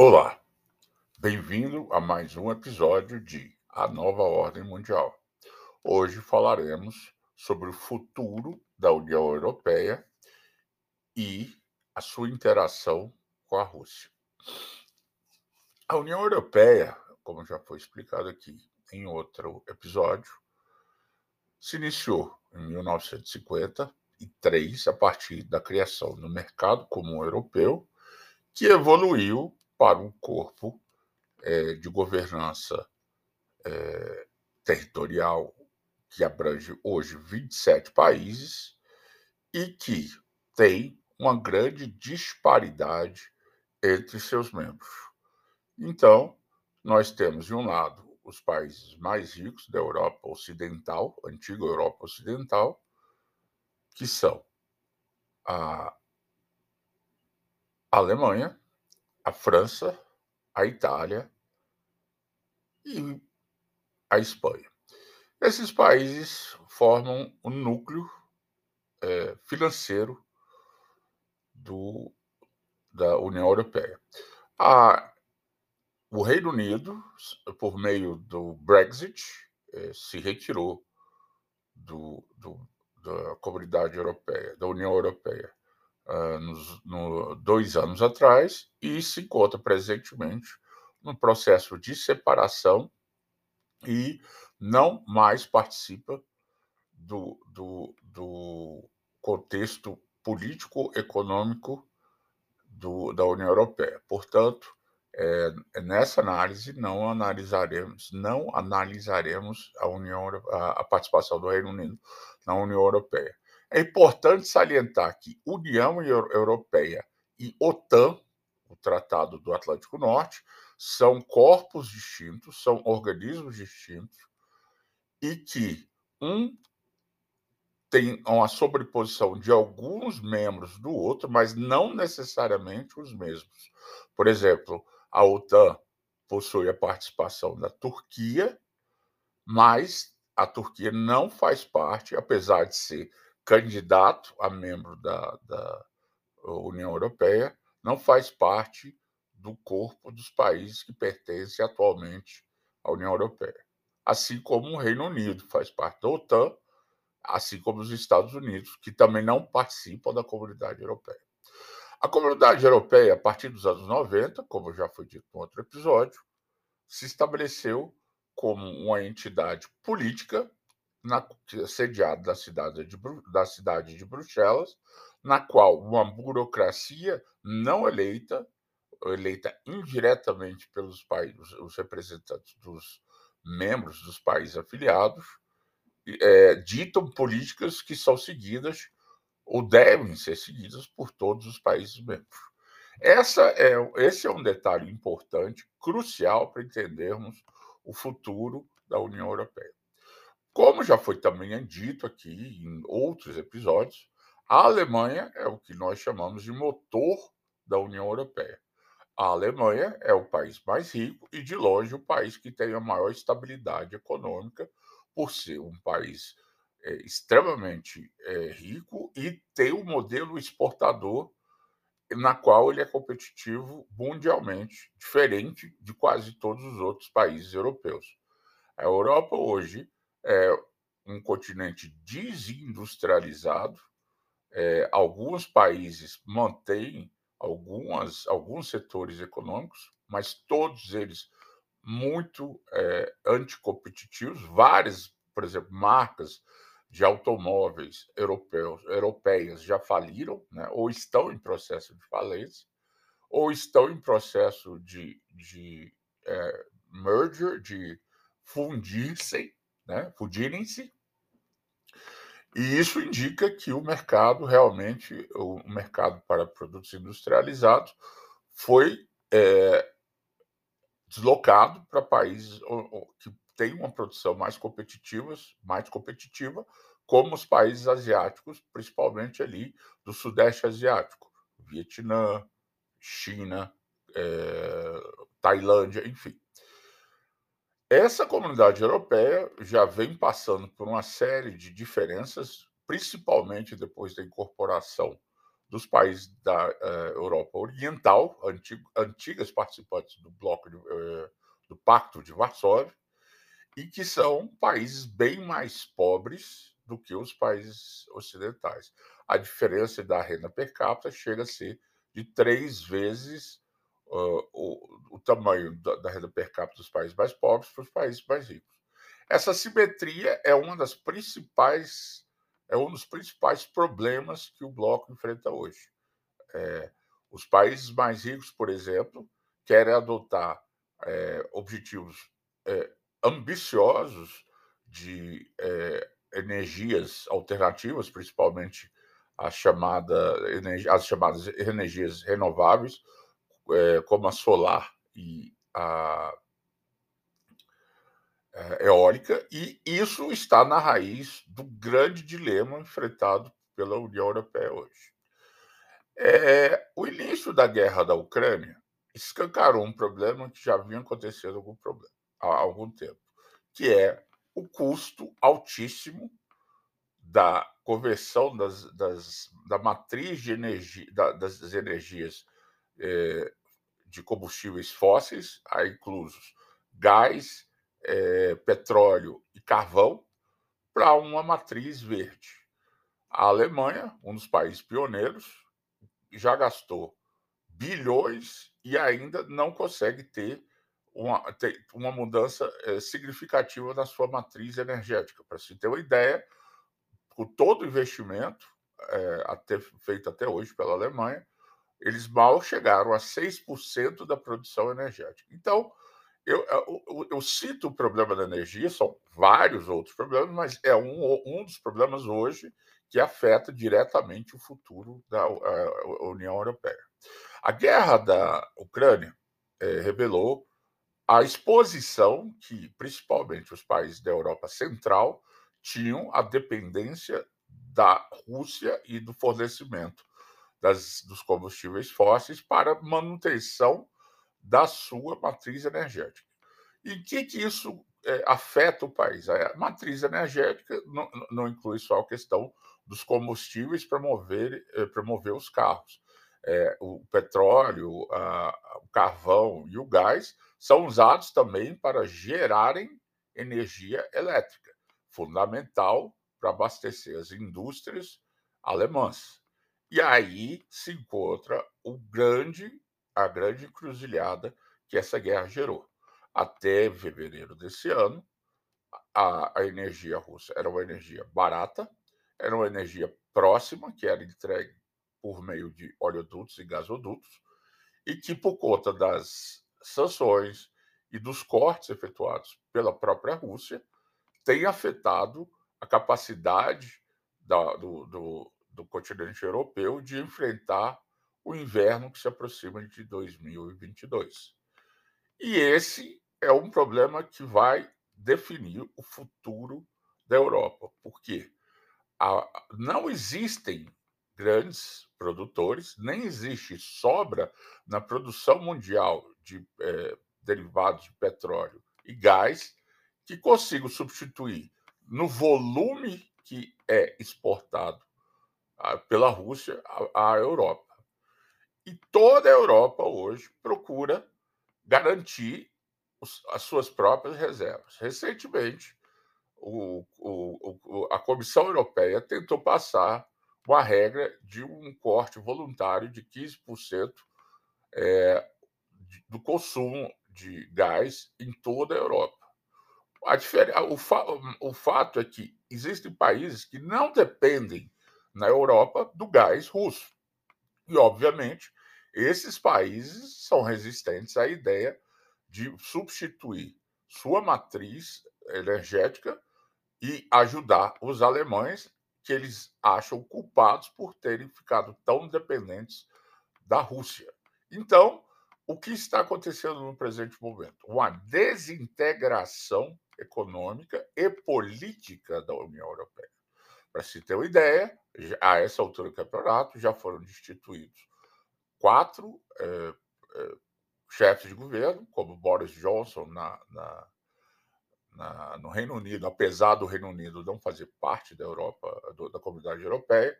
Olá, bem-vindo a mais um episódio de A Nova Ordem Mundial. Hoje falaremos sobre o futuro da União Europeia e a sua interação com a Rússia. A União Europeia, como já foi explicado aqui em outro episódio, se iniciou em 1953 a partir da criação do mercado comum europeu, que evoluiu para um corpo é, de governança é, territorial que abrange hoje 27 países e que tem uma grande disparidade entre seus membros. Então, nós temos, de um lado, os países mais ricos da Europa Ocidental, antiga Europa Ocidental, que são a Alemanha, a França, a Itália e a Espanha. Esses países formam o núcleo é, financeiro do, da União Europeia. A, o Reino Unido, por meio do Brexit, é, se retirou do, do, da comunidade europeia, da União Europeia uh, nos, no, dois anos atrás e se encontra presentemente no processo de separação e não mais participa do, do, do contexto político-econômico da União Europeia. Portanto, é, nessa análise não analisaremos não analisaremos a União a, a participação do Reino Unido na União Europeia. É importante salientar que União Europeia e OTAN, o Tratado do Atlântico Norte, são corpos distintos, são organismos distintos e que um tem uma sobreposição de alguns membros do outro, mas não necessariamente os mesmos. Por exemplo, a OTAN possui a participação da Turquia, mas a Turquia não faz parte, apesar de ser candidato a membro da, da União Europeia, não faz parte do corpo dos países que pertencem atualmente à União Europeia. Assim como o Reino Unido faz parte da OTAN, assim como os Estados Unidos, que também não participam da comunidade europeia. A comunidade europeia, a partir dos anos 90, como já foi dito no outro episódio, se estabeleceu como uma entidade política na, sediado da cidade, de, da cidade de Bruxelas, na qual uma burocracia não eleita, eleita indiretamente pelos países, os representantes dos membros dos países afiliados, é, ditam políticas que são seguidas ou devem ser seguidas por todos os países membros. Essa é, esse é um detalhe importante, crucial para entendermos o futuro da União Europeia. Como já foi também dito aqui em outros episódios, a Alemanha é o que nós chamamos de motor da União Europeia. A Alemanha é o país mais rico e, de longe, o país que tem a maior estabilidade econômica, por ser um país é, extremamente é, rico e ter um modelo exportador na qual ele é competitivo mundialmente, diferente de quase todos os outros países europeus. A Europa hoje é um continente desindustrializado. É, alguns países mantêm algumas, alguns setores econômicos, mas todos eles muito é, anticompetitivos. Várias, por exemplo, marcas de automóveis europeus, europeias já faliram, né, ou estão em processo de falência, ou estão em processo de, de é, merger, de fundir-se né, fundirem-se, e isso indica que o mercado realmente, o mercado para produtos industrializados, foi é, deslocado para países que têm uma produção mais competitiva, mais competitiva, como os países asiáticos, principalmente ali do Sudeste Asiático, Vietnã, China, é, Tailândia, enfim. Essa comunidade europeia já vem passando por uma série de diferenças, principalmente depois da incorporação dos países da uh, Europa Oriental, antigo, antigas participantes do bloco de, uh, do Pacto de Varsóvia, e que são países bem mais pobres do que os países ocidentais. A diferença da renda per capita chega a ser de três vezes uh, o, o, tamanho da, da, renda per capita dos países mais pobres para os países mais ricos. Essa simetria é uma das principais é um dos principais problemas que o bloco enfrenta hoje. É, os países mais ricos, por exemplo, querem adotar é, objetivos é, ambiciosos de é, energias alternativas, principalmente as, chamada, as chamadas energias renováveis, é, como a solar e a é, eólica, e isso está na raiz do grande dilema enfrentado pela União Europeia hoje. É, o início da guerra da Ucrânia escancarou um problema que já vinha acontecendo algum problema, há algum tempo, que é o custo altíssimo da conversão das, das, da matriz de energia, da, das energias é, de combustíveis fósseis, a inclusos gás, é, petróleo e carvão para uma matriz verde. A Alemanha, um dos países pioneiros, já gastou bilhões e ainda não consegue ter uma, ter uma mudança é, significativa na sua matriz energética. Para se ter uma ideia, com todo o investimento é, até, feito até hoje pela Alemanha, eles mal chegaram a 6% da produção energética. Então, eu, eu, eu, cito o problema da energia, são vários outros problemas, mas é um, um dos problemas hoje que afeta diretamente o futuro da a, União Europeia. A guerra da Ucrânia é, revelou a exposição que, principalmente, os países da Europa Central tinham a dependência da Rússia e do fornecimento das, dos combustíveis fósseis para manutenção da sua matriz energética. E o que, que isso é, afeta o país? A matriz energética não, não, inclui só a questão dos combustíveis para mover, é, para mover os carros. É, o petróleo, a, o carvão e o gás são usados também para gerarem energia elétrica, fundamental para abastecer as indústrias alemãs. E aí se encontra o grande a grande encruzilhada que essa guerra gerou. Até fevereiro desse ano, a, a energia russa era uma energia barata, era uma energia próxima, que era entregue por meio de oleodutos e gasodutos, e que, por conta das sanções e dos cortes efetuados pela própria Rússia, tem afetado a capacidade da, do, do, do continente europeu de enfrentar o inverno que se aproxima de 2022. E esse é um problema que vai definir o futuro da Europa, porque não existem grandes produtores, nem existe sobra na produção mundial de é, derivados de petróleo e gás que consigam substituir no volume que é exportado pela Rússia à Europa. E toda a Europa hoje procura garantir as suas próprias reservas. Recentemente, o, o, o, a Comissão Europeia tentou passar uma regra de um corte voluntário de 15% é, do consumo de gás em toda a Europa. A o, fa o fato é que existem países que não dependem na Europa do gás russo. E, obviamente, esses países são resistentes à ideia de substituir sua matriz energética e ajudar os alemães que eles acham culpados por terem ficado tão dependentes da Rússia. Então, o que está acontecendo no presente momento? Uma desintegração econômica e política da União Europeia. Para se ter uma ideia, a essa altura do campeonato já foram destituídos quatro é, é, chefes de governo, como Boris Johnson na, na, na, no Reino Unido, apesar do Reino Unido não fazer parte da Europa, do, da comunidade europeia,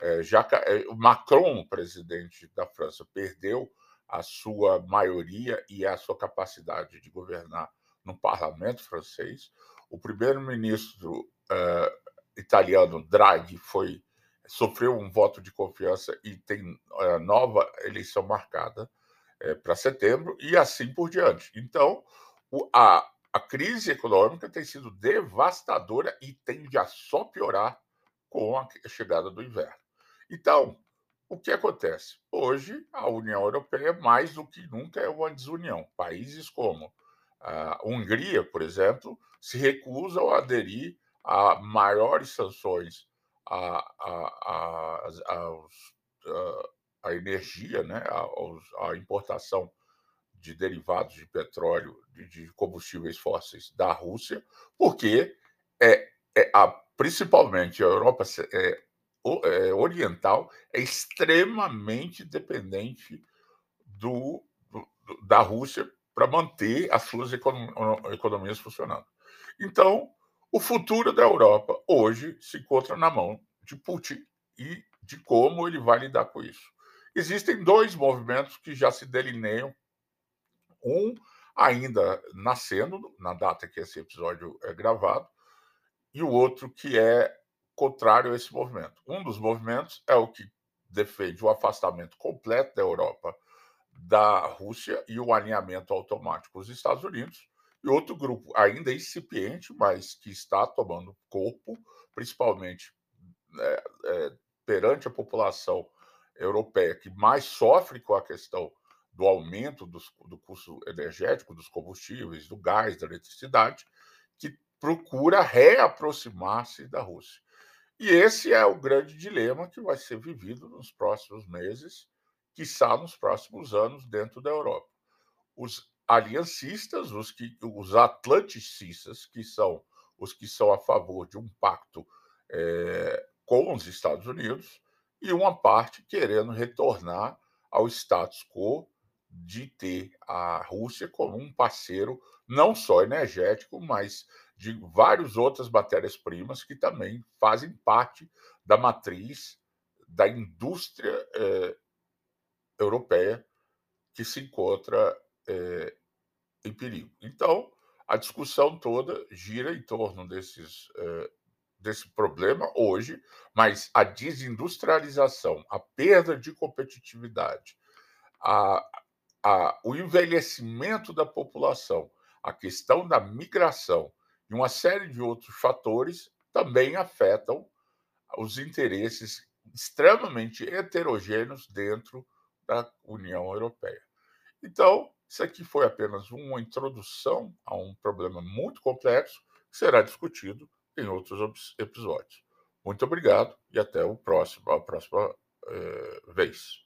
É, já é, o Macron, presidente da França, perdeu a sua maioria e a sua capacidade de governar no parlamento francês. O primeiro-ministro italiano, Draghi, foi sofreu um voto de confiança e tem uh, nova eleição marcada uh, para setembro, e assim por diante. Então, o, a, a crise econômica tem sido devastadora e tende a só piorar com a chegada do inverno. Então, o que acontece? Hoje, a União Europeia, mais do que nunca, é uma desunião. Países como a Hungria, por exemplo, se recusam a aderir a maiores sanções à, à, à, à energia, né, à importação de derivados de petróleo, de, de combustíveis fósseis da Rússia, porque é, é a, principalmente a Europa é, é, oriental é extremamente dependente do, do da Rússia para manter as suas economias funcionando. Então, o futuro da Europa hoje se encontra na mão de Putin e de como ele vai lidar com isso. Existem dois movimentos que já se delineiam um ainda nascendo, na data que esse episódio é gravado, e o outro que é contrário a esse movimento. Um dos movimentos é o que defende o afastamento completo da Europa da Rússia e o alinhamento automático com os Estados Unidos. E outro grupo, ainda incipiente, mas que está tomando corpo, principalmente é, é, perante a população europeia, que mais sofre com a questão do aumento dos, do custo energético, dos combustíveis, do gás, da eletricidade, que procura reaproximar-se da Rússia. E esse é o grande dilema que vai ser vivido nos próximos meses, quiçá nos próximos anos dentro da Europa. Os aliancistas, os, que, os atlanticistas, que são os que são a favor de um pacto é, com os Estados Unidos, e uma parte querendo retornar ao status quo de ter a Rússia como um parceiro não só energético, mas de várias outras matérias-primas que também fazem parte da matriz da indústria eh, europeia que se encontra eh, em perigo. Então, a discussão toda gira em torno desses, eh, desse problema hoje, mas a desindustrialização, a perda de competitividade, a, a, o envelhecimento da população, a questão da migração e uma série de outros fatores também afetam os interesses extremamente heterogêneos dentro da União Europeia. Então, isso aqui foi apenas uma introdução a um problema muito complexo que será discutido em outros episódios. Muito obrigado e até o próximo, a próxima eh, vez.